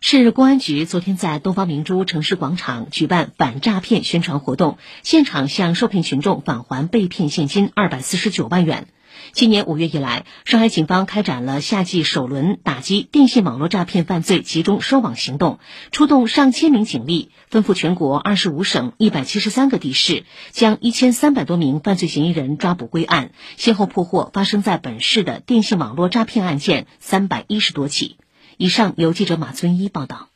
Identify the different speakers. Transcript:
Speaker 1: 市公安局昨天在东方明珠城市广场举办反诈骗宣传活动，现场向受骗群众返还被骗现金二百四十九万元。今年五月以来，上海警方开展了夏季首轮打击电信网络诈骗犯罪集中收网行动，出动上千名警力，奔赴全国二十五省一百七十三个地市，将一千三百多名犯罪嫌疑人抓捕归案，先后破获发生在本市的电信网络诈骗案件三百一十多起。以上由记者马尊一报道。